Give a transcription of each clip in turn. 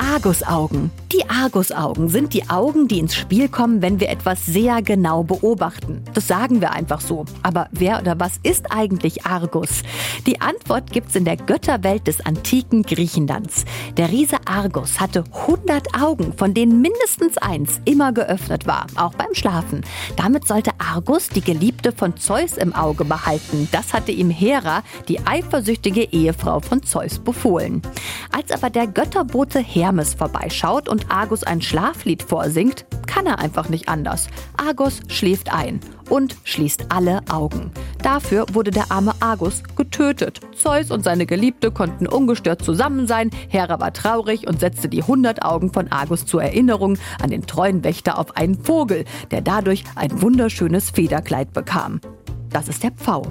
Argusaugen. Die Argusaugen sind die Augen, die ins Spiel kommen, wenn wir etwas sehr genau beobachten. Das sagen wir einfach so. Aber wer oder was ist eigentlich Argus? Die Antwort gibt's in der Götterwelt des antiken Griechenlands. Der Riese Argus hatte 100 Augen, von denen mindestens eins immer geöffnet war, auch beim Schlafen. Damit sollte Argus die Geliebte von Zeus im Auge behalten. Das hatte ihm Hera, die eifersüchtige Ehefrau von Zeus, befohlen. Als aber der Götterbote Hermes vorbeischaut und Argus ein Schlaflied vorsingt, kann er einfach nicht anders. Argus schläft ein und schließt alle Augen. Dafür wurde der arme Argus getötet. Zeus und seine Geliebte konnten ungestört zusammen sein. Hera war traurig und setzte die 100 Augen von Argus zur Erinnerung an den treuen Wächter auf einen Vogel, der dadurch ein wunderschönes Federkleid bekam. Das ist der Pfau.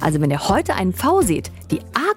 Also wenn ihr heute einen Pfau seht, die